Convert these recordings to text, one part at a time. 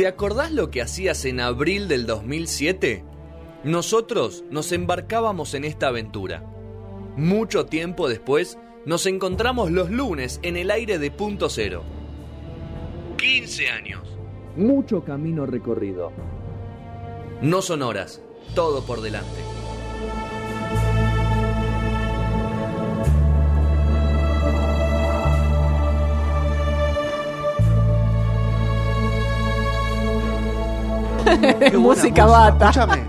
¿Te acordás lo que hacías en abril del 2007? Nosotros nos embarcábamos en esta aventura. Mucho tiempo después, nos encontramos los lunes en el aire de punto cero. 15 años. Mucho camino recorrido. No son horas, todo por delante. Qué Música bata. Escúchame.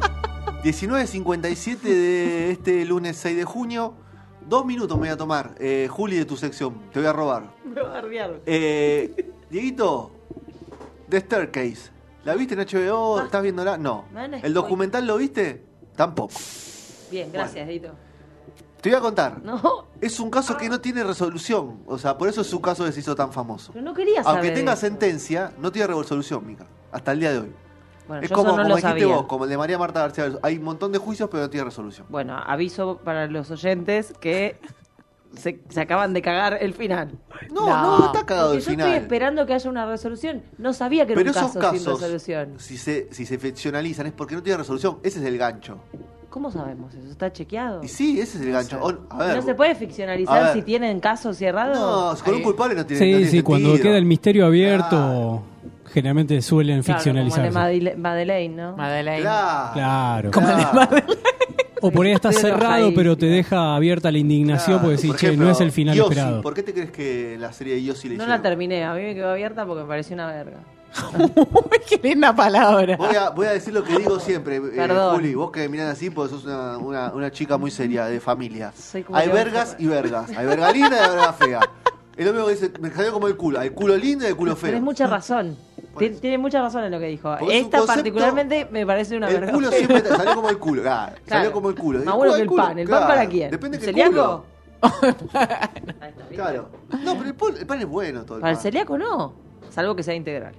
19.57 de este lunes 6 de junio. Dos minutos me voy a tomar. Eh, Juli, de tu sección. Te voy a robar. Me va a. Eh, Dieguito, The Staircase. ¿La viste en HBO? ¿Estás viéndola? No. ¿El documental lo viste? Tampoco. Bien, gracias, Edito. Te voy a contar. No, Es un caso que no tiene resolución. O sea, por eso es un caso que se hizo tan famoso. pero no quería saber. Aunque tenga eso. sentencia, no tiene resolución, Mica. Hasta el día de hoy. Bueno, es yo como, eso no como lo dijiste sabía. vos, como el de María Marta García. Hay un montón de juicios, pero no tiene resolución. Bueno, aviso para los oyentes que se, se acaban de cagar el final. No, no, no está cagado Porque el yo final. estoy esperando que haya una resolución. No sabía que era Pero un esos caso sin casos, resolución. si se, si se ficcionalizan, es porque no tiene resolución. Ese es el gancho. ¿Cómo sabemos eso? ¿Está chequeado? Y sí, ese es el gancho. O- a ver, ¿No se puede a ficcionalizar si tienen casos cerrados? No, con un culpable no tiene, Sí, no tiene sí, cuando sentido. queda el misterio abierto, generalmente suelen Claro, como el de Madeleine, ¿no? Madeleine. Claro. Claro. Como el de claro. O por ahí está cerrado, pero te deja abierta la indignación Claro. porque decís, Por che, no es el final Yossi, esperado. ¿Por qué te crees que la serie de Yossi le No hicieron? la terminé, a mí me quedó abierta porque me pareció una verga. Qué linda palabra. Voy a, voy a decir lo que digo siempre, eh. Juli. Vos que mirás así, porque sos una, una, una chica muy seria, de familia. Hay vergas y vergas. Hay verga linda y hay verga fea. Mismo que dice, me salió como el culo. Hay culo lindo y hay culo feo. Tienes mucha razón. Por Tien- eso. Tiene mucha razón en lo que dijo. Porque Esta concepto- particularmente me parece una el verga. culo siempre te salió como el culo. Claro, Claro. Salió como el culo. Más El bueno que el culo, pan. ¿El claro. pan para quién? Depende de qué ¿Celíaco? está. Claro. No, pero el, pan- el pan es bueno todo el Para el celíaco no. Salvo que sea integral.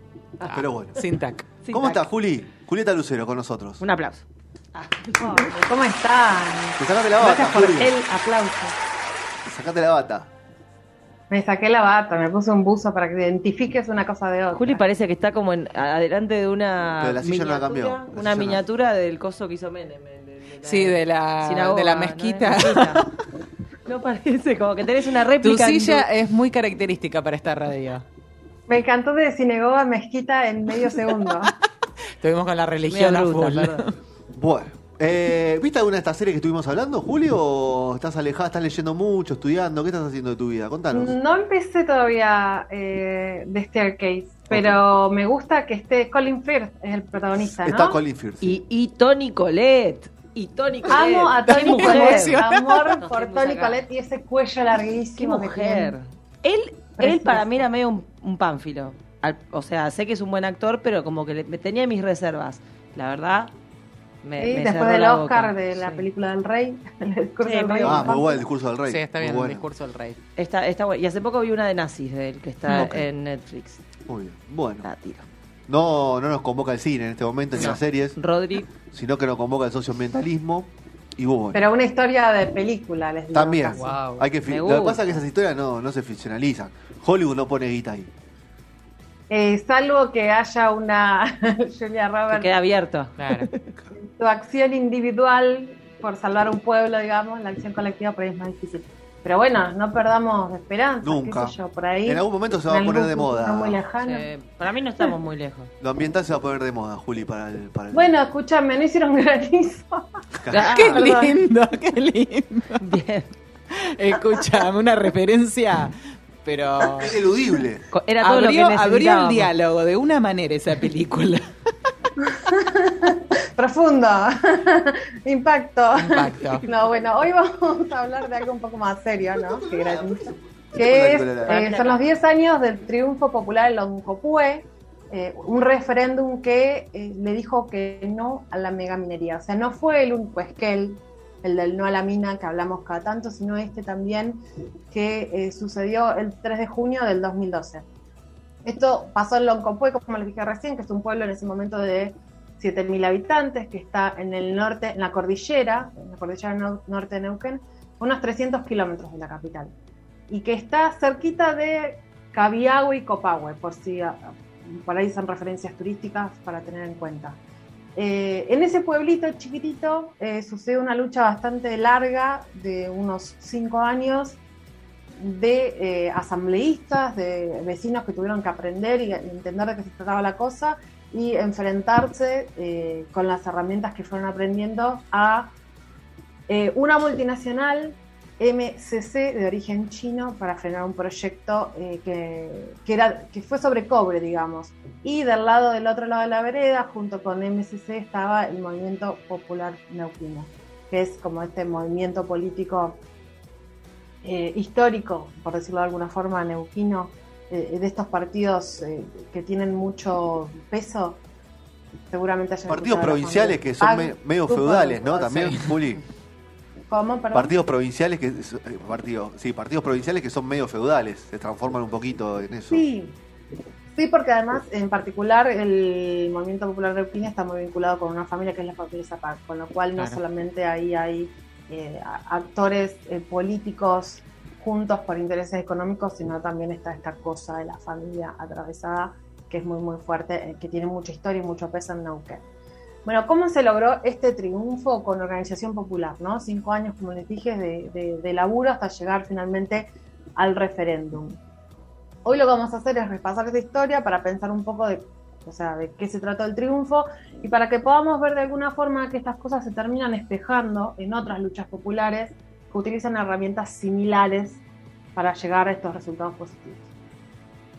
Pero bueno. Sin tac. Sin ¿Cómo tac. estás, Juli? Julieta Lucero con nosotros. Un aplauso. ¿Cómo están? Te sacaste la bata, Gracias por Juli. El aplauso. Te sacaste la bata. Me saqué la bata, me puse un buzo para que identifiques una cosa de otra. Juli parece que está como en, adelante de una Pero la silla no la cambió. miniatura- La una silla no. miniatura del coso que hizo Menem. el de- de Sí, de la, sinagoga, de la ¿no? mezquita. No parece, como que tenés una Tu réplica. en silla tu- es muy característica para esta radio. Me encantó de sinagoga mezquita en medio segundo. Estuvimos con la religión a full. perdón. Bueno. Eh, ¿Viste alguna de estas series que estuvimos hablando, Julio? ¿O estás alejada, estás leyendo mucho, estudiando? ¿Qué estás haciendo de tu vida? Contanos. No empecé todavía eh, de Staircase, pero me gusta que esté Colin Firth, es el protagonista, ¿no? Está Colin Firth. sí. Y, y Tony Colette. Y Tony Colette. Amo a ¡Qué Tony mujer! Colette, amor por qué Tony. Colette y ese cuello ¡Qué larguísimo que mujer! Él, él para mí era medio un, un pánfilo. Al- o sea, sé que es un buen actor, pero como que le- me tenía mis reservas. La verdad, me, Sí, me después del Oscar boca. de la Sí. película del rey, el discurso Sí, del rey. Ah, muy bueno el discurso del rey. Sí, está Muy bien bueno. el discurso del rey. Está, está bueno. Y hace poco vi una de nazis de él que está en Netflix. Muy bien. Bueno, La tiro. no, no nos convoca el cine en este momento, ni No. las series, Rodri, sino que nos convoca el socioambientalismo. Y bueno, Pero una historia de película, les digo. también. Wow. Hay que Lo que pasa es que esas historias no, no se ficcionalizan. Hollywood no pone guita ahí. Eh, salvo que haya una Julia que Roberts, queda abierto. Claro. tu acción individual por salvar un pueblo, digamos, la acción colectiva por ahí es más difícil. Pero bueno, no perdamos esperanza, Nunca. qué sé yo, por ahí. En algún momento se va a poner de moda. muy lejano. Eh, para mí no estamos muy lejos. Lo ambiental se va a poner de moda, Juli, para el. Para el- Bueno, escúchame, no hicieron granizo. Ah, qué perdón. lindo, qué lindo. Bien. Escúchame, una referencia, pero... Es eludible. Era todo Abrió, lo que abrió el diálogo de una manera esa película. Profundo. Impacto. Impacto. No, bueno, hoy vamos a hablar de algo un poco más serio, ¿no? Que granizo. Que es, eh, son los 10 años del triunfo popular en Loncopué, eh, un referéndum que eh, le dijo que no a la megaminería. O sea, no fue el único esquel, el del no a la mina que hablamos cada tanto, sino este también que eh, sucedió el 3 de junio del 2012. Esto pasó en Loncopué, como les dije recién, que es un pueblo en ese momento de 7.000 habitantes, que está en el norte, en la cordillera, en la cordillera no- norte de Neuquén, unos 300 kilómetros de la capital. Y que está cerquita de Cabiagüe y Copahue, por si ah, por ahí son referencias turísticas para tener en cuenta. Eh, en ese pueblito chiquitito eh, sucede una lucha bastante larga de unos cinco años de eh, asambleístas, de vecinos que tuvieron que aprender y entender de qué se trataba la cosa y enfrentarse eh, con las herramientas que fueron aprendiendo a eh, una multinacional MCC de origen chino para frenar un proyecto que, que era, que fue sobre cobre, digamos. Y del lado del otro lado de la vereda, junto con MCC, estaba el Movimiento Popular Neuquino, que es como este movimiento político eh, histórico, por decirlo de alguna forma, neuquino, eh, de estos partidos eh, que tienen mucho peso. Seguramente hayan Partidos provinciales que son Ah, me- medio feudales, ¿no? También, Sí. Juli. ¿Cómo? Perdón. Partidos provinciales que. Partidos, sí, partidos provinciales que son medio feudales. Se transforman un poquito en eso. Sí, sí, porque además, en particular, el movimiento popular de Neuquén está muy vinculado con una familia que es la familia Zapac, con lo cual no Claro. solamente ahí hay eh, actores eh, políticos juntos por intereses económicos, sino también está esta cosa de la familia atravesada que es muy, muy fuerte, eh, que tiene mucha historia y mucho peso en Neuquén. Bueno, ¿cómo se logró este triunfo con organización popular? ¿no? Cinco años, como les dije, de, laburo hasta llegar finalmente al referéndum. Hoy lo que vamos a hacer es repasar esta historia para pensar un poco de, o qué se trató el triunfo y para que podamos ver de alguna forma que estas cosas se terminan espejando en otras luchas populares que utilizan herramientas similares para llegar a estos resultados positivos.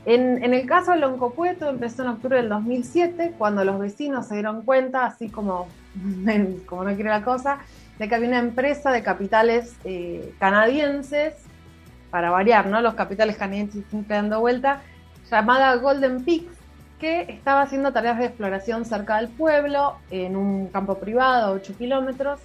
En, en el caso de Loncopueto empezó en octubre del 2007, cuando los vecinos se dieron cuenta, así como, como no quiere la cosa, de que había una empresa de capitales eh, canadienses, para variar, ¿no? Los capitales canadienses siempre dando vuelta, llamada Golden Peaks, que estaba haciendo tareas de exploración cerca del pueblo, en un campo privado, 8 kilómetros.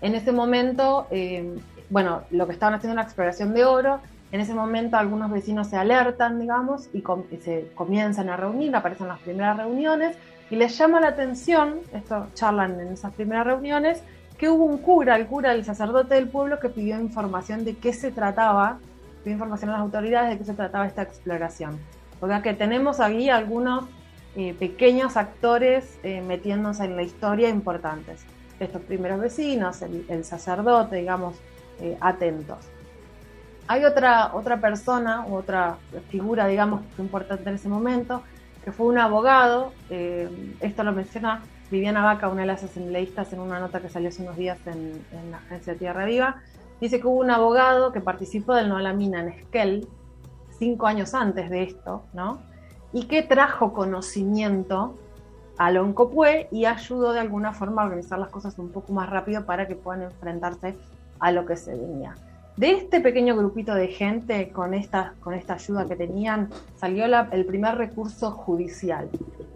En ese momento, eh, bueno, lo que estaban haciendo era exploración de oro. En ese momento algunos vecinos se alertan, digamos, y, y se comienzan a reunir, aparecen las primeras reuniones, y les llama la atención, esto charlan en esas primeras reuniones, que hubo un cura, el cura, el sacerdote del pueblo, que pidió información de qué se trataba, pidió información a las autoridades de qué se trataba esta exploración. O sea que tenemos ahí algunos eh, pequeños actores eh, metiéndose en la historia importantes. Estos primeros vecinos, el, sacerdote, digamos, eh, atentos. Hay otra, otra persona, otra figura, digamos, que fue importante en ese momento, que fue un abogado, eh, esto lo menciona Viviana Vaca, una de las asambleístas, en una nota que salió hace unos días en, en la agencia Tierra Viva, dice que hubo un abogado que participó del No a la Mina en Esquel, cinco años antes de esto, ¿no? Y que trajo conocimiento a Loncopué y ayudó de alguna forma a organizar las cosas un poco más rápido para que puedan enfrentarse a lo que se venía. De este pequeño grupito de gente, con esta, con esta ayuda que tenían, salió el primer recurso judicial.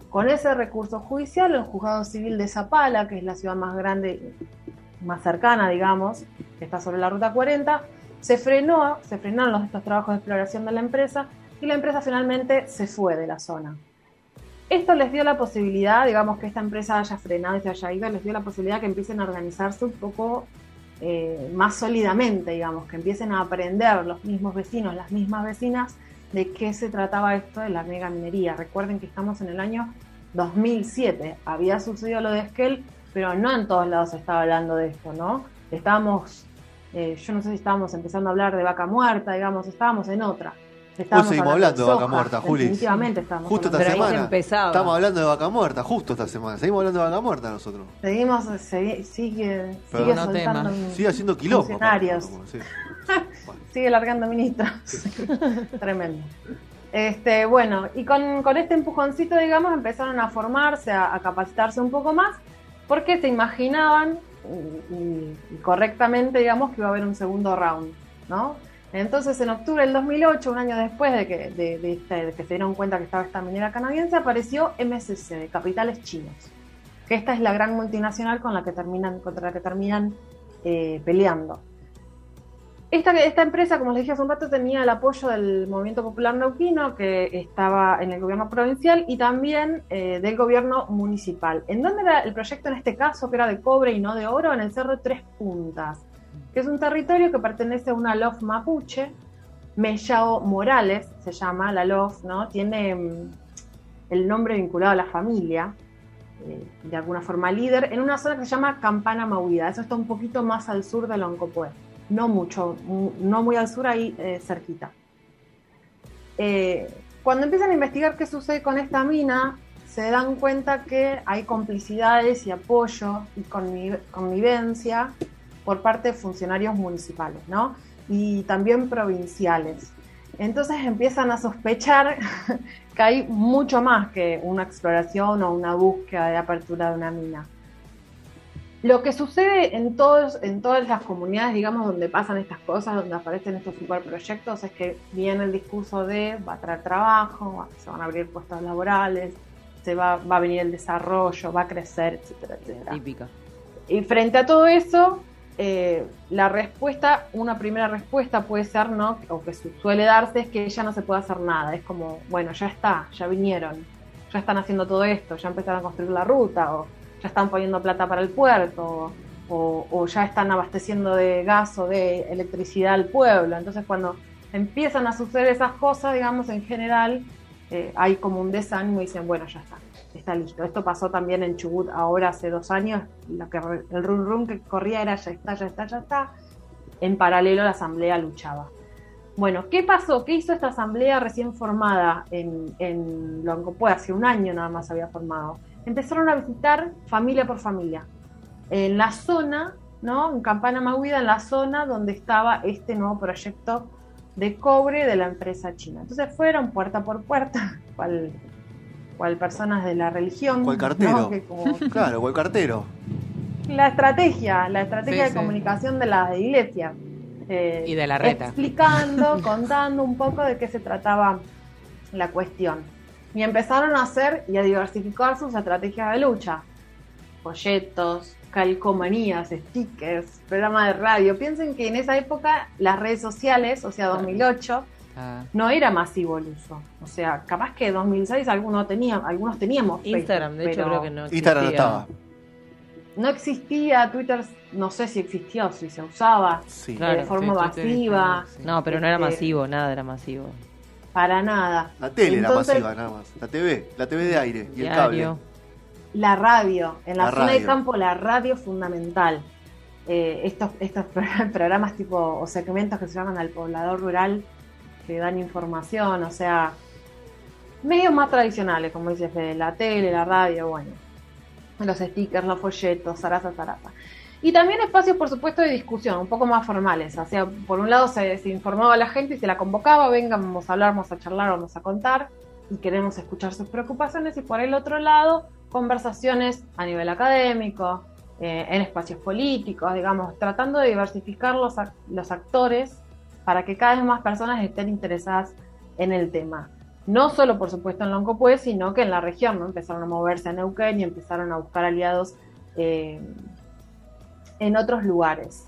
Con ese recurso judicial, el juzgado civil de Zapala, que es la ciudad más grande, más cercana, digamos, que está sobre la ruta 40, se frenó, se frenaron los, estos trabajos de exploración de la empresa y la empresa finalmente se fue de la zona. Esto les dio la posibilidad, digamos, que esta empresa haya frenado y se haya ido, les dio la posibilidad que empiecen a organizarse un poco eh, más sólidamente, digamos, que empiecen a aprender los mismos vecinos, las mismas vecinas, de qué se trataba esto de la mega minería. Recuerden que estamos en el año 2007, había sucedido lo de Esquel, pero no en todos lados se estaba hablando de esto, ¿no? Estábamos, eh, yo no sé si estábamos empezando a hablar de vaca muerta, digamos, estábamos en otra. Estábamos seguimos hablando de vaca muerta, Juli. Definitivamente estábamos Justo esta semana. se. Estamos hablando de vaca muerta, justo esta semana. Seguimos hablando de vaca muerta nosotros. Seguimos, segui- sigue, Pero sigue no soltando Sigue haciendo quilombo. sí. Bueno. sigue largando ministros. Tremendo. Este, bueno, y con, con este empujoncito, digamos, empezaron a formarse, a, a capacitarse un poco más, porque se imaginaban, y, y- correctamente, digamos, que iba a haber un segundo round, ¿no? Entonces, en octubre del 2008, un año después de que, de que se dieron cuenta que estaba esta minera canadiense, apareció MSC, de capitales chinos, que esta es la gran multinacional con la que terminan, contra la que terminan eh, peleando. Esta, empresa, como les dije hace un rato, tenía el apoyo del Movimiento Popular Neuquino, que estaba en el gobierno provincial, y también eh, del gobierno municipal. ¿En dónde era el proyecto en este caso, que era de cobre y no de oro? En el Cerro Tres Puntas, que es un territorio que pertenece a una LOF mapuche, Mellao Morales se llama la LOF, ¿no? Tiene, mm, el nombre vinculado a la familia, eh, de alguna forma líder, en una zona que se llama Campana Mauida. Eso está un poquito más al sur de Loncopué, no mucho, mu- no muy al sur, ahí eh, cerquita. Eh, cuando empiezan a investigar qué sucede con esta mina, se dan cuenta que hay complicidades y apoyo y connive- connivencia por parte de funcionarios municipales, ¿no? Y también provinciales. Entonces empiezan a sospechar que hay mucho más que una exploración o una búsqueda de apertura de una mina. Lo que sucede en, todos, en todas las comunidades, digamos, donde pasan estas cosas, donde aparecen estos superproyectos, es que viene el discurso de va a traer trabajo, se van a abrir puestos laborales, se va, va a venir el desarrollo, va a crecer, etcétera, etcétera. Típica. Y frente a todo eso, eh, la respuesta, una primera respuesta puede ser, ¿no? O que su- suele darse es que ya no se puede hacer nada. Es como, bueno, ya está, ya vinieron, ya están haciendo todo esto, ya empezaron a construir la ruta, o ya están poniendo plata para el puerto, o, ya están abasteciendo de gas o de electricidad al pueblo. Entonces, cuando empiezan a suceder esas cosas, digamos, en general, eh, hay como un desánimo y dicen, bueno, ya está, está listo. Esto pasó también en Chubut ahora hace dos años, el run run que corría era ya está, ya está, ya está. En paralelo la asamblea luchaba. Bueno, ¿qué pasó? ¿Qué hizo esta asamblea recién formada en, en? Hace un año nada más había formado. Empezaron a visitar familia por familia. En la zona, ¿no? En Campana Maguida, en la zona donde estaba este nuevo proyecto de cobre de la empresa china. Entonces fueron puerta por puerta, cual, cual personas de la religión. Cual cartero. ¿no? Que como- Claro, el cartero. la estrategia, la estrategia Sí, de sí. comunicación de la iglesia. Eh, Y de la reta. Explicando, contando un poco de qué se trataba la cuestión. Y empezaron a hacer y a diversificar sus estrategias de lucha. Folletos, calcomanías, stickers, programa de radio. Piensen que en esa época las redes sociales, o sea, 2008, Ah. no era masivo el uso. O sea, capaz que 2006 algunos teníamos, algunos teníamos Facebook, Instagram, de hecho, pero- creo que no existía. Instagram no estaba. no existía, Twitter no sé si existía o si se usaba Sí. Claro. de forma Sí, masiva, sí. No, pero no era Este, masivo, nada era masivo. Para nada. La tele Entonces, era masiva nada más. La TV, la TV de aire y el cable. La radio, en la, La zona de radio. campo la radio fundamental. Eh, estos, estos pro- programas tipo o segmentos que se llaman al poblador rural que dan información, o sea, medios más tradicionales, como dice Fede, la tele, la radio, bueno, los stickers, los folletos, zaraza, zaraza. Y también espacios, por supuesto, de discusión, un poco más formales. O sea, por un lado se, informaba a la gente y se la convocaba, vengan, vamos a hablar, vamos a charlar, vamos a contar, y queremos escuchar sus preocupaciones. Y por el otro lado, conversaciones a nivel académico, eh, en espacios políticos, digamos, tratando de diversificar los, los actores para que cada vez más personas estén interesadas en el tema. No solo, por supuesto, en Loncopué, sino que en la región, ¿no? Empezaron a moverse a Neuquén y empezaron a buscar aliados eh, en otros lugares.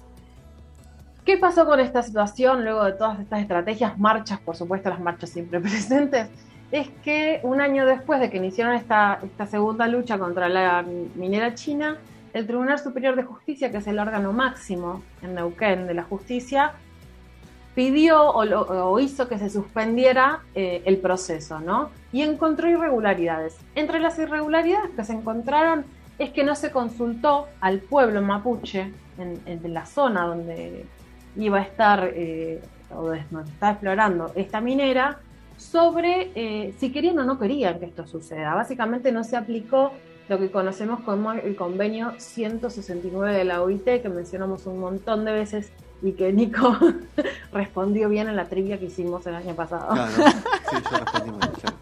¿Qué pasó con esta situación luego de todas estas estrategias, marchas, por supuesto, las marchas siempre presentes? Es que un año después de que iniciaron esta, esta segunda lucha contra la minera china, el Tribunal Superior de Justicia, que es el órgano máximo en Neuquén de la justicia, pidió o, hizo que se suspendiera eh, el proceso, ¿no? Y encontró irregularidades. Entre las irregularidades que se encontraron es que no se consultó al pueblo mapuche en, la zona donde iba a estar eh, o donde estaba explorando esta minera sobre eh, si querían o no querían que esto suceda. Básicamente no se aplicó lo que conocemos como el convenio 169 de la OIT, que mencionamos un montón de veces y que Nico respondió bien en la trivia que hicimos el año pasado. Claro. Sí, yo respondí.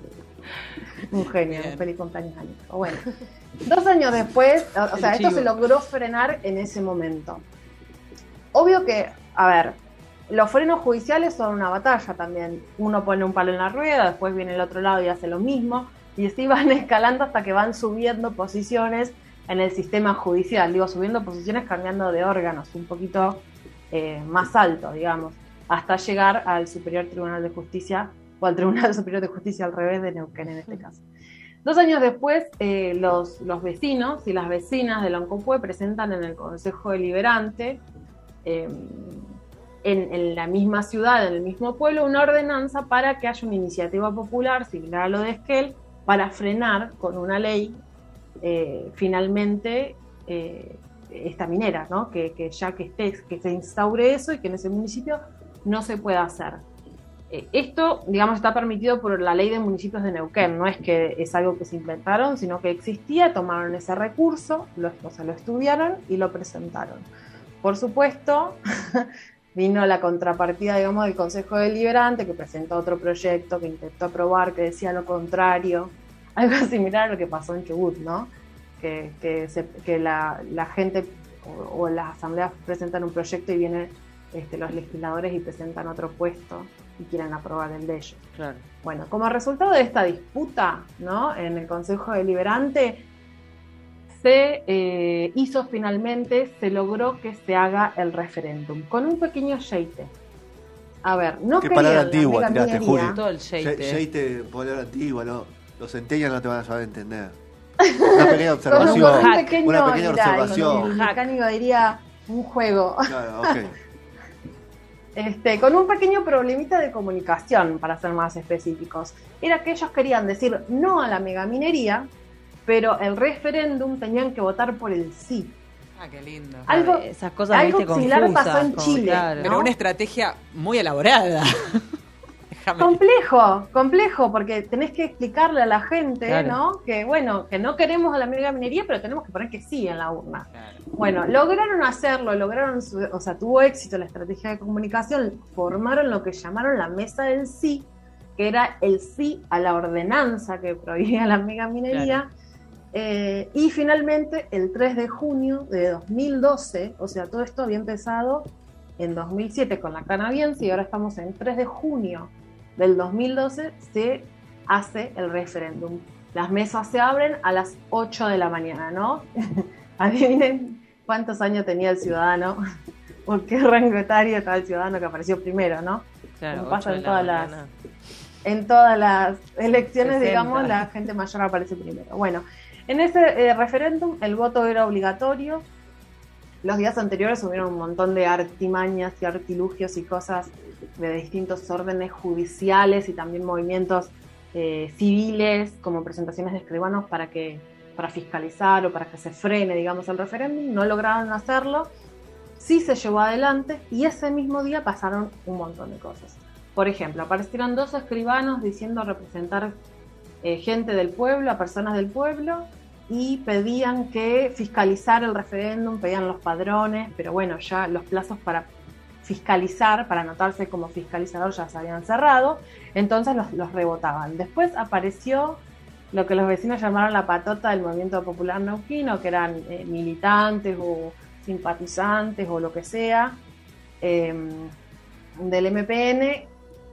Un genio, Bien. un feliz cumpleaños. Bueno, dos años después, o, o sea, esto se logró frenar en ese momento. Obvio que, a ver, los frenos judiciales son una batalla también. Uno pone un palo en la rueda, después viene el otro lado y hace lo mismo, y así van escalando hasta que van subiendo posiciones en el sistema judicial. Digo, subiendo posiciones cambiando de órganos, un poquito eh, más alto, digamos, hasta llegar al Superior Tribunal de Justicia o al Tribunal Superior de Justicia al revés de Neuquén en este caso. Dos años después, eh, los, los vecinos y las vecinas de Loncopué presentan en el Consejo Deliberante, eh, en, en la misma ciudad, en el mismo pueblo, una ordenanza para que haya una iniciativa popular similar a lo de Esquel para frenar con una ley eh, finalmente eh, esta minera, ¿no? Que, que ya que esté, que se instaure eso y que en ese municipio no se pueda hacer. Eh, esto, digamos, está permitido por la ley de municipios de Neuquén, no es que es algo que se inventaron, sino que existía, tomaron ese recurso, lo, o sea, lo estudiaron y lo presentaron. Por supuesto, vino la contrapartida, digamos, del Consejo Deliberante, que presentó otro proyecto, que intentó aprobar, que decía lo contrario, algo similar a lo que pasó en Chubut, ¿no? Que, que, se- que la, gente o, las asambleas presentan un proyecto y vienen este, los legisladores y presentan otro puesto y quieren aprobar el de ellos. Claro. Bueno, como resultado de esta disputa ¿no? en el Consejo Deliberante, se eh, hizo finalmente, se logró que se haga el referéndum, con un pequeño yeite. A ver, no Qué palabra la antigua tiraste, minería. Juli. Todo el. Sheite, palabra antigua, ¿no? Los centenias no te van a saber entender. Una pequeña observación. un pequeño, Una pequeña mirá, observación. el mecánico diría un juego. Claro, ok. Este, con un pequeño problemita de comunicación, para ser más específicos. Era que ellos querían decir no a la megaminería, pero el referéndum tenían que votar por el sí. Ah, qué lindo. Algo- Esas cosas, algo similar pasó en como, Chile, claro. Pero una estrategia muy elaborada. Déjame. Complejo, complejo, porque tenés que explicarle a la gente, Claro. ¿no? Que bueno, que no queremos a la megaminería, pero tenemos que poner que sí en la urna. Claro. Bueno, lograron hacerlo, lograron, su- o sea, tuvo éxito la estrategia de comunicación, formaron lo que llamaron la mesa del sí, que era el sí a la ordenanza que prohibía la megaminería. Eh, y finalmente, el 3 de junio de 2012, o sea, todo esto había empezado en 2007 con la canadiense y ahora estamos en 3 de junio del 2012, se hace el referéndum. Las mesas se abren a las 8 de la mañana, ¿no? Adivinen cuántos años tenía el ciudadano, por qué rango etario estaba el ciudadano que apareció primero, ¿no? Claro, como pasa en la todas las-. En todas las elecciones, 60. digamos, la gente mayor aparece primero. Bueno, en ese eh, referéndum el voto era obligatorio. Los días anteriores hubieron un montón de artimañas y artilugios y cosas de distintos órdenes judiciales y también movimientos eh, civiles, como presentaciones de escribanos para que para fiscalizar o para que se frene, digamos, el referéndum. No lograron hacerlo. Sí se llevó adelante y ese mismo día pasaron un montón de cosas. Por ejemplo, aparecieron dos escribanos diciendo representar eh, gente del pueblo, a personas del pueblo, y pedían que fiscalizar el referéndum, pedían los padrones, pero bueno, ya los plazos para fiscalizar, para anotarse como fiscalizador ya se habían cerrado, entonces los, los rebotaban. Después apareció lo que los vecinos llamaron la patota del movimiento popular neuquino, que eran eh, militantes o simpatizantes o lo que sea eh, del MPN,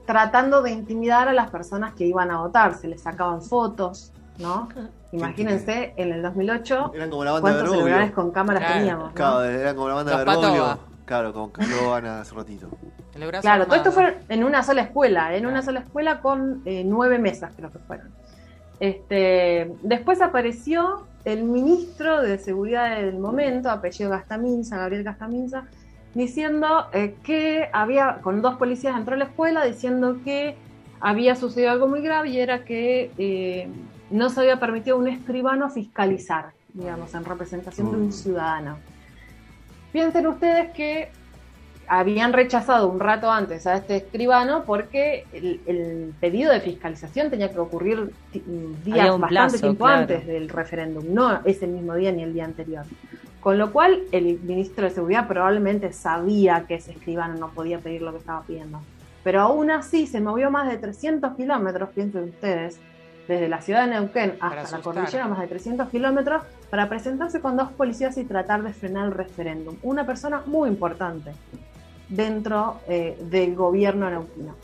tratando de intimidar a las personas que iban a votar, se les sacaban fotos, ¿no? Imagínense, en el 2008, Eran como la banda de cuántos celulares con cámaras Claro. teníamos, ¿no? Claro, eran como la banda de. Claro, con Caloana hace ratito. El brazo Claro, todo esto fue en una sola escuela, en Claro. una sola escuela con eh, nueve mesas creo que fueron. Este, después apareció el ministro de Seguridad del momento, apellido Gastaminza, Gabriel Gastaminza, diciendo eh, que había, con dos policías entró a la escuela, diciendo que había sucedido algo muy grave y era que eh, no se había permitido a un escribano fiscalizar, digamos, en representación de Mm. un ciudadano. Piensen ustedes que habían rechazado un rato antes a este escribano porque el, el pedido de fiscalización tenía que ocurrir días bastante plazo, tiempo claro. antes del referéndum, no ese mismo día ni el día anterior. Con lo cual, el ministro de Seguridad probablemente sabía que ese escribano no podía pedir lo que estaba pidiendo. Pero aún así se movió más de 300 kilómetros, piensen ustedes, desde la ciudad de Neuquén hasta la cordillera, más de 300 kilómetros, para presentarse con dos policías y tratar de frenar el referéndum. Una persona muy importante dentro eh, del gobierno neuquino.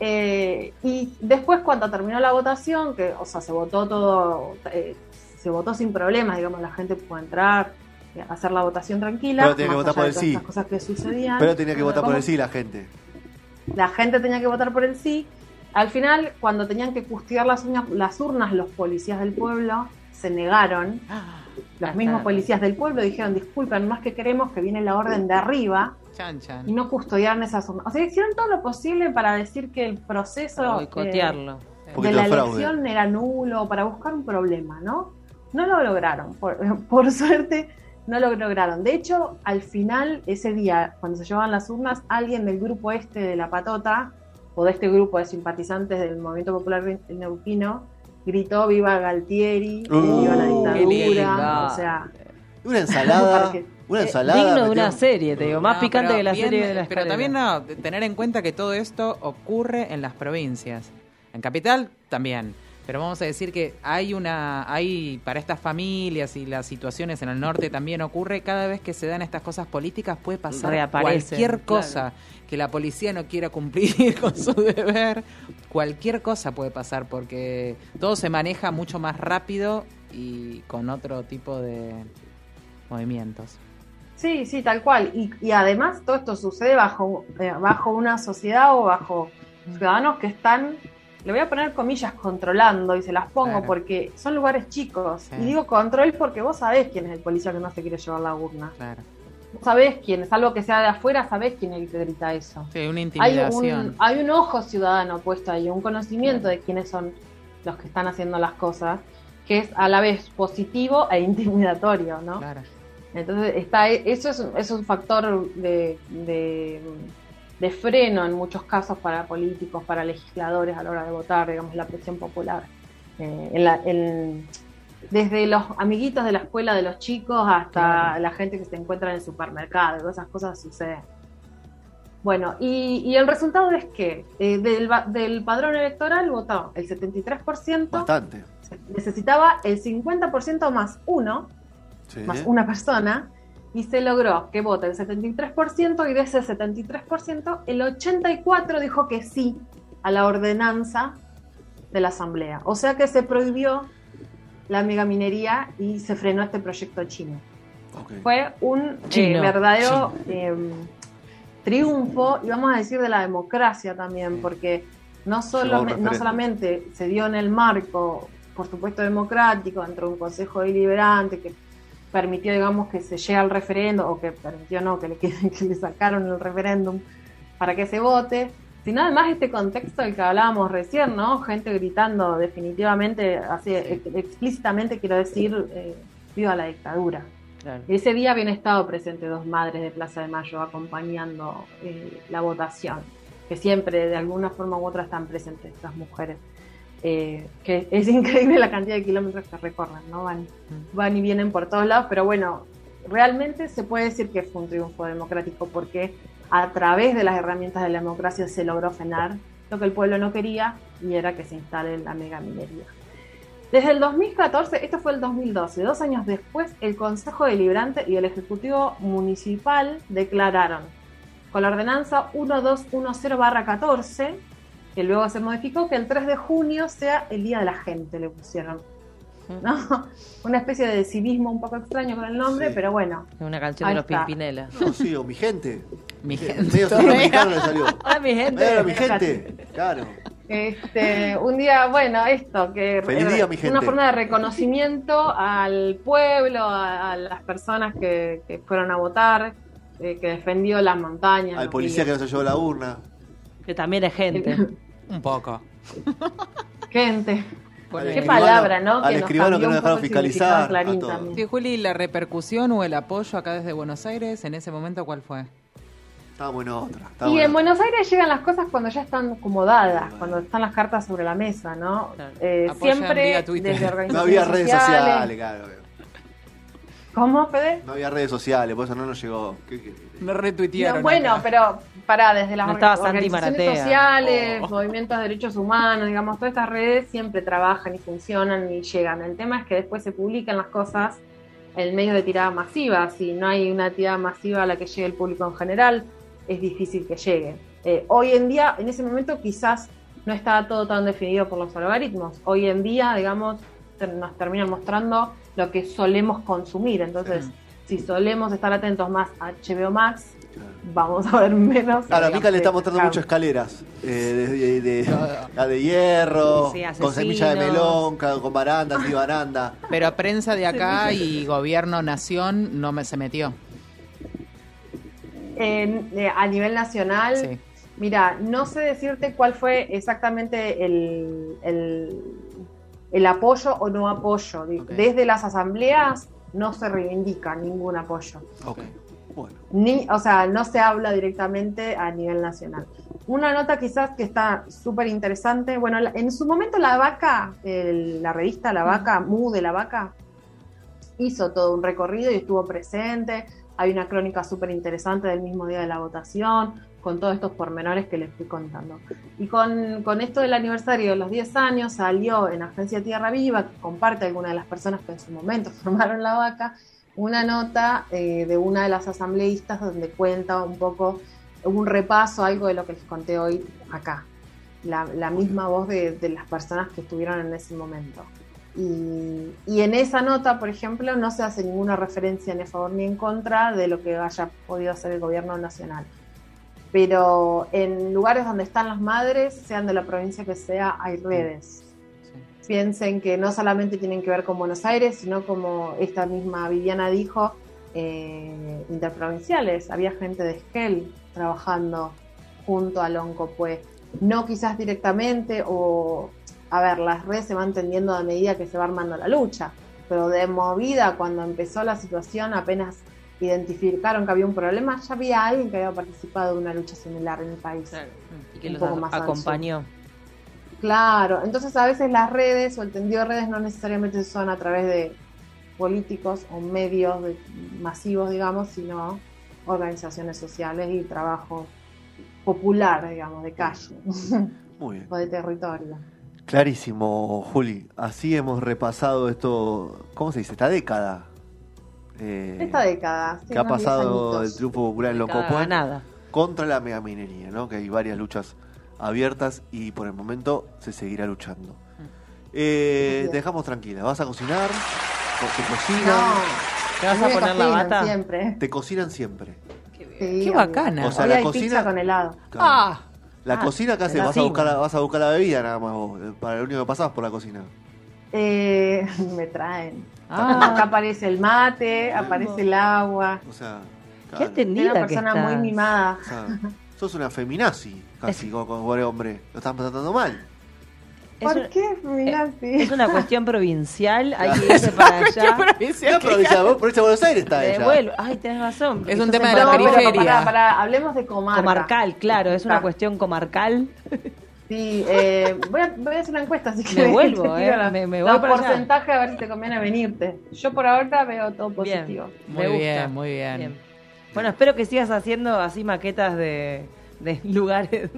Eh, y después cuando terminó la votación, que o sea, se votó todo, eh, se votó sin problemas, digamos, la gente pudo entrar, eh, hacer la votación tranquila, Pero tenía que votar por el sí. estas cosas que sucedían. Pero tenía que votar por el sí la gente. La gente tenía que votar por el sí. Al final, cuando tenían que custodiar las, uñas- las urnas, los policías del pueblo se negaron. Los mismos policías del pueblo dijeron, disculpen, más que queremos que viene la orden de arriba Chan, chan. y no custodiaron esas urnas. O sea, hicieron todo lo posible para decir que el proceso... Eh, de la fraude. elección era nulo, para buscar un problema, ¿no? No lo lograron, por, por suerte no lo lograron. De hecho, al final, ese día, cuando se llevaban las urnas, alguien del grupo este de la patota, o de este grupo de simpatizantes del Movimiento Popular Neuquino, gritó viva Galtieri, Uh, viva la qué lindo. dictadura, o sea, Una ensalada. Una digno de una serie, te digo, más No, picante que la bien- serie de la Pero también no, tener en cuenta que todo esto ocurre en las provincias. En Capital también. Pero vamos a decir que hay una, hay para estas familias y las situaciones en el norte también ocurre cada vez que se dan estas cosas políticas puede pasar cualquier claro. cosa que la policía no quiera cumplir con su deber, cualquier cosa puede pasar porque todo se maneja mucho más rápido y con otro tipo de movimientos. Sí, sí, tal cual. Y, y además todo esto sucede bajo, eh, bajo una sociedad o bajo ciudadanos que están, le voy a poner comillas, controlando y se las pongo Claro. porque son lugares chicos. Sí. Y digo control porque vos sabés quién es el policía que no se quiere llevar la urna. Claro. Vos sabés quién, es algo que sea de afuera, sabés quién es el que grita eso. Sí, una Hay intimidación. un, hay un ojo ciudadano puesto ahí, un conocimiento de quiénes son los que están haciendo las cosas, que es a la vez positivo e intimidatorio, ¿no? Claro. Entonces, está, eso es, es un factor de, de, de freno en muchos casos para políticos, para legisladores a la hora de votar, digamos, la presión popular. Eh, en la- en- desde los amiguitos de la escuela de los chicos hasta Claro. la gente que se encuentra en el supermercado, esas cosas suceden. Bueno, y, y el resultado es que eh, del, del padrón electoral votó el 73%, Bastante. necesitaba el 50% más uno, Sí. más una persona y se logró que vote el 73% y de ese 73% el 84% dijo que sí a la ordenanza de la asamblea. O sea que se prohibió la megaminería y se frenó este proyecto chino. Fue un eh, verdadero eh, triunfo, y vamos a decir, de la democracia también, porque no, solo, no solamente se dio en el marco, por supuesto, democrático, dentro de un consejo deliberante que permitió, digamos, que se llegue al referéndum, o que permitió no, que le, que le sacaron el referéndum para que se vote, sino además este contexto del que hablábamos recién, ¿no? Gente gritando definitivamente, así ex- explícitamente quiero decir, eh, viva la dictadura. Claro. Ese día habían estado presentes dos madres de Plaza de Mayo acompañando eh, la votación, que siempre de alguna forma u otra están presentes estas mujeres. Eh, que es increíble la cantidad de kilómetros que recorren, ¿no? Van, van y vienen por todos lados, pero bueno, realmente se puede decir que fue un triunfo democrático porque a través de las herramientas de la democracia se logró frenar lo que el pueblo no quería y era que se instale la megaminería. Desde el 2014, esto fue el 2012, dos años después, el Consejo Deliberante y el Ejecutivo Municipal declararon con la ordenanza 1210-14, que luego se modificó, que el 3 de junio sea el Día de la Gente, le pusieron. ¿no? Una especie de civismo un poco extraño con el nombre, Sí. pero bueno. Es una canción de los está. Pimpinela. No, sí, o mi gente. Mi gente. le salió. Hola, mi gente. Medio mi gente. Claro. Este, un día, bueno, esto, que Feliz día, mi una gente. forma de reconocimiento al pueblo, a, a las personas que, que fueron a votar, eh, que defendió las montañas. Al policía que ríos. no se llevó la urna. Que también es gente. Un poco. Gente. Qué palabra, ¿no? al nos escribano que no un dejaron fiscalizar, a todo. Sí, Juli, la repercusión o el apoyo acá desde Buenos Aires en ese momento, ¿cuál fue? Estábamos en otra. Y en. Buenos Aires llegan las cosas cuando ya están acomodadas, cuando están las cartas sobre la mesa, ¿no? Claro. Eh, siempre desde No organizaciones había redes sociales, claro. ¿Cómo, Fede? No había redes sociales, por eso no nos llegó. ¿Qué- qué- Me retuitearon. No, bueno, acá. pero para desde las No organizaciones sociales, Oh. movimientos de derechos humanos, digamos, todas estas redes siempre trabajan y funcionan y llegan. El tema es que después se publican las cosas en medios de tirada masiva. Si no hay una tirada masiva a la que llegue el público en general, es difícil que llegue. Eh, hoy en día, en ese momento, quizás no estaba todo tan definido por los algoritmos. Hoy en día, digamos, nos terminan mostrando lo que solemos consumir. Entonces, si solemos estar atentos más a HBO Max, vamos a ver menos. Claro, a Mica le está mostrando de- mucho escaleras. eh, de, de- de- la de hierro, Sí, con semilla de melón, con barandas y baranda. Pero prensa de acá y gobierno nación no me se metió. En- eh, a nivel nacional, Sí. Mira, no sé decirte cuál fue exactamente el, el, el apoyo o no apoyo. Desde las asambleas no se reivindica ningún apoyo. Ok. Bueno. Ni, o sea, no se habla directamente a nivel nacional. Una nota quizás que está súper interesante. Bueno, en su momento La Vaca, el- la revista La Vaca, Mu de La Vaca, hizo todo un recorrido y estuvo presente. Hay una crónica súper interesante del mismo día de la votación, con todos estos pormenores que les estoy contando. Y con, con esto del aniversario de los 10 años salió en Agencia Tierra Viva, que comparte alguna de las personas que en su momento formaron La Vaca, una nota eh, de una de las asambleístas donde cuenta un poco, un repaso, algo de lo que les conté hoy acá. La, la misma voz de, de las personas que estuvieron en ese momento. Y, y en esa nota, por ejemplo, no se hace ninguna referencia ni a favor ni en contra de lo que haya podido hacer el gobierno nacional. Pero en lugares donde están las madres, sean de la provincia que sea, hay redes. Piensen que no solamente tienen que ver con Buenos Aires, sino como esta misma Viviana dijo, eh, interprovinciales. Había gente de Esquel trabajando junto a Loncopué. No quizás directamente o, a ver, las redes se van tendiendo a medida que se va armando la lucha, pero de movida cuando empezó la situación apenas identificaron que había un problema, ya había alguien que había participado de una lucha similar en el país. Claro. Y que Un los poco a- más al acompañó. Claro, entonces a veces las redes o el tendido de redes no necesariamente son a través de políticos o medios de- masivos, digamos, sino organizaciones sociales y trabajo popular, digamos, de calle Muy bien. o de territorio. Clarísimo, Juli. Así hemos repasado esto. ¿Cómo se dice? Esta década. Eh, Esta década. sí, que ha pasado el triunfo popular en Locopué nada. contra la megaminería, ¿no? Que hay varias luchas abiertas y por el momento se seguirá luchando. Eh, Así es. te dejamos tranquila. ¿Vas a cocinar? ¿Te No, cocinan? ¿Te vas a poner la cocinan bata? Siempre. Te cocinan siempre. Sí, Qué bacana. O sea, Hoy la hay cocina- pizza con helado. Claro. Ah, La Ah, cocina, ¿qué haces? Vas a, buscar la, vas a buscar la bebida nada más vos. eh, Para lo único que pasabas por la cocina. Eh, me traen. Ah. Acá aparece el mate, aparece el agua. O sea, Qué claro. Soy atendida una que persona estás. muy mimada. O sea, sos una feminazi, casi, como, como pobre hombre. Lo están tratando mal. Es, ¿Por un- qué feminazi? es una cuestión provincial, hay que irse para allá. ¿Qué provincia? Vos, provincia de Buenos Aires está ella. vuelo. Ay, tenés razón. Es un tema de la No, periferia. para, para- hablemos de comarca. Comarcal, claro, es una cuestión comarcal. Sí, eh, voy, a, voy a hacer una encuesta, así que Me vuelvo, eh, la- me- me los voy para allá. porcentajes a ver si te conviene venirte. Yo por ahora veo todo positivo. Me Muy gusta. bien, muy bien. Bien. Bueno, espero que sigas haciendo así maquetas de, de lugares.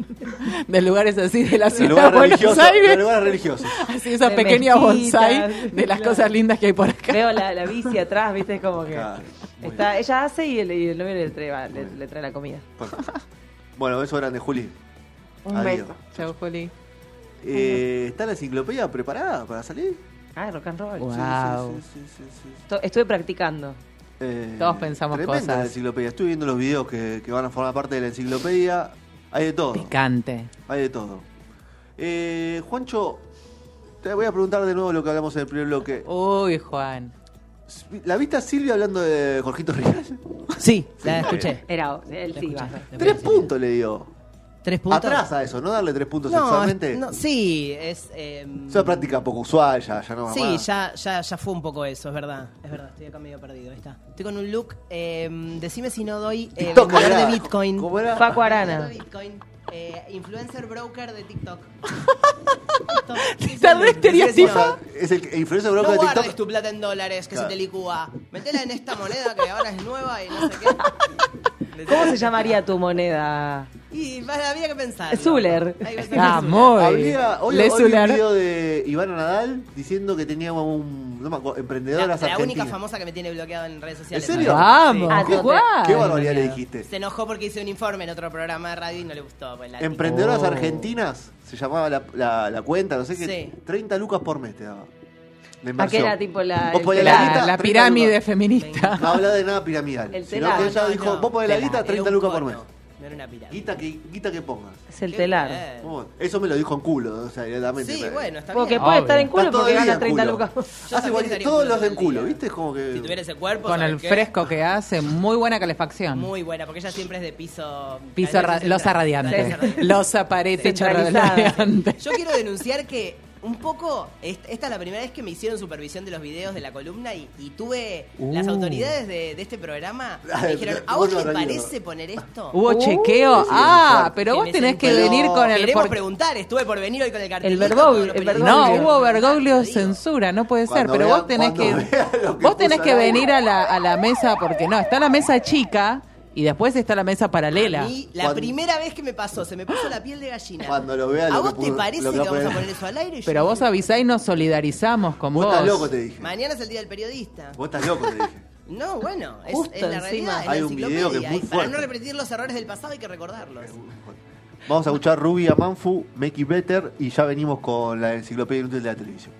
De lugares así de la ciudad de lugares Buenos. De lugares religiosos. Así esos de mezquitas, bonsai de las claro. cosas lindas que hay por acá. Veo la, la bici atrás, viste, como que. Claro, Está, ella hace y el, y el novio le trae, va, le, le trae la comida. Perfecto. Bueno, beso grande, Juli. Un Adiós. beso. Chau, Juli. Eh, ¿Está la enciclopedia preparada para salir? Ah, rock and roll. Wow. Sí, sí, sí, sí, Estuve practicando. Eh, Todos pensamos tremenda cosas. la enciclopedia. Estuve viendo los videos que, que van a formar parte de la enciclopedia. Hay de todo. Picante. Hay de todo. Eh, Juancho, te voy a preguntar de nuevo lo que hablamos en el primer bloque. Uy, Juan. ¿La viste a Silvia hablando de Jorgito Rial? Sí, la escuché. Era él sí, Tres puntos le dio. ¿Tres puntos? Atrás a eso, no darle tres puntos No, sexualmente. es- no, sí, es... eh, Es una práctica poco usual, ya, ya no va Sí, más. ya, ya, ya fue un poco eso, es verdad. Es verdad, estoy acá medio perdido, ahí está. Estoy con un look, eh, decime si no doy eh, TikTok vendedor era. de Bitcoin. ¿Cómo era? Paco Arana. Bitcoin. eh, influencer broker de TikTok. Está re estereotipado. Es el influencer No broker de guardes TikTok. tu plata en dólares, que Claro. se te licúa. Metela en esta moneda que ahora es nueva y no sé qué. ¿Cómo se llamaría tu moneda? Y va- había que pensar. Zuller. Ah, muy. Había, hoy, Le hoy vi un Zuller. video de Ivana Nadal diciendo que tenía un no me acuerdo, La, emprendedoras la única argentinas. famosa que me tiene bloqueado en redes sociales. ¿En serio? Vamos, Ah, ¿Qué, no te- Juan. qué barbaridad le dijiste? Se enojó porque hice un informe en otro programa de radio y no le gustó. Pues, la Emprendedoras Oh. argentinas, se llamaba la, la, la cuenta, no sé qué. Sí. 30 lucas por mes te daba. ¿A qué era tipo la. Vos la La, guita, la 30 pirámide lucas. feminista. No habla de nada piramidal. El sino telar. que ella No, dijo, no, vos ponés la guita, era 30 un lucas por mes. No era una pirámide. Guita que, guita que pongas. Es el telar. Eso me lo dijo en culo, o sea, directamente. Sí, bueno, está Porque bien. puede Obvio. estar en Está culo todo porque gana en 30 culo. lucas. Hace igual- todos los en culo, día. ¿viste? Es como que. Si tuviera ese cuerpo, Con ¿sabes el qué? fresco que hace, muy buena calefacción. Muy buena, porque ella siempre es de piso. Piso losa radiante. Losa Centralizada. radiante. Yo quiero denunciar que un poco, est- esta es la primera vez que me hicieron supervisión de los videos de la columna y, y tuve las Uh. autoridades de, de este programa me dijeron, ¿a vos te parece poner esto? ¿Hubo Uh, chequeo? sí, ah, pero vos tenés que venir con el... Queremos por- preguntar, estuve por venir hoy con el cartel. El Bergoglio, el Bergoglio. No, hubo Bergoglio censura, no puede ser, pero vea- vos tenés que que vos tenés que venir a la, a la mesa porque no, está la mesa chica y después está la mesa paralela. A mí, la Cuando- primera vez que me pasó, se me puso la piel de gallina. Cuando lo vea ¿A lo vos que te parece lo que, que va a vamos a poner. poner eso al aire? Yo Pero vos dije, avisá y nos solidarizamos con Vos vos. estás loco, te dije. Mañana es el día del periodista. Vos estás loco, te dije. No, bueno, es, Justo es la encima. realidad, es la Hay un video que es enciclopedia. muy y para no fuerte. repetir los errores del pasado hay que recordarlos. Vamos a escuchar Ruby Amanfu, Make It Better y ya venimos con la enciclopedia inútil de la televisión.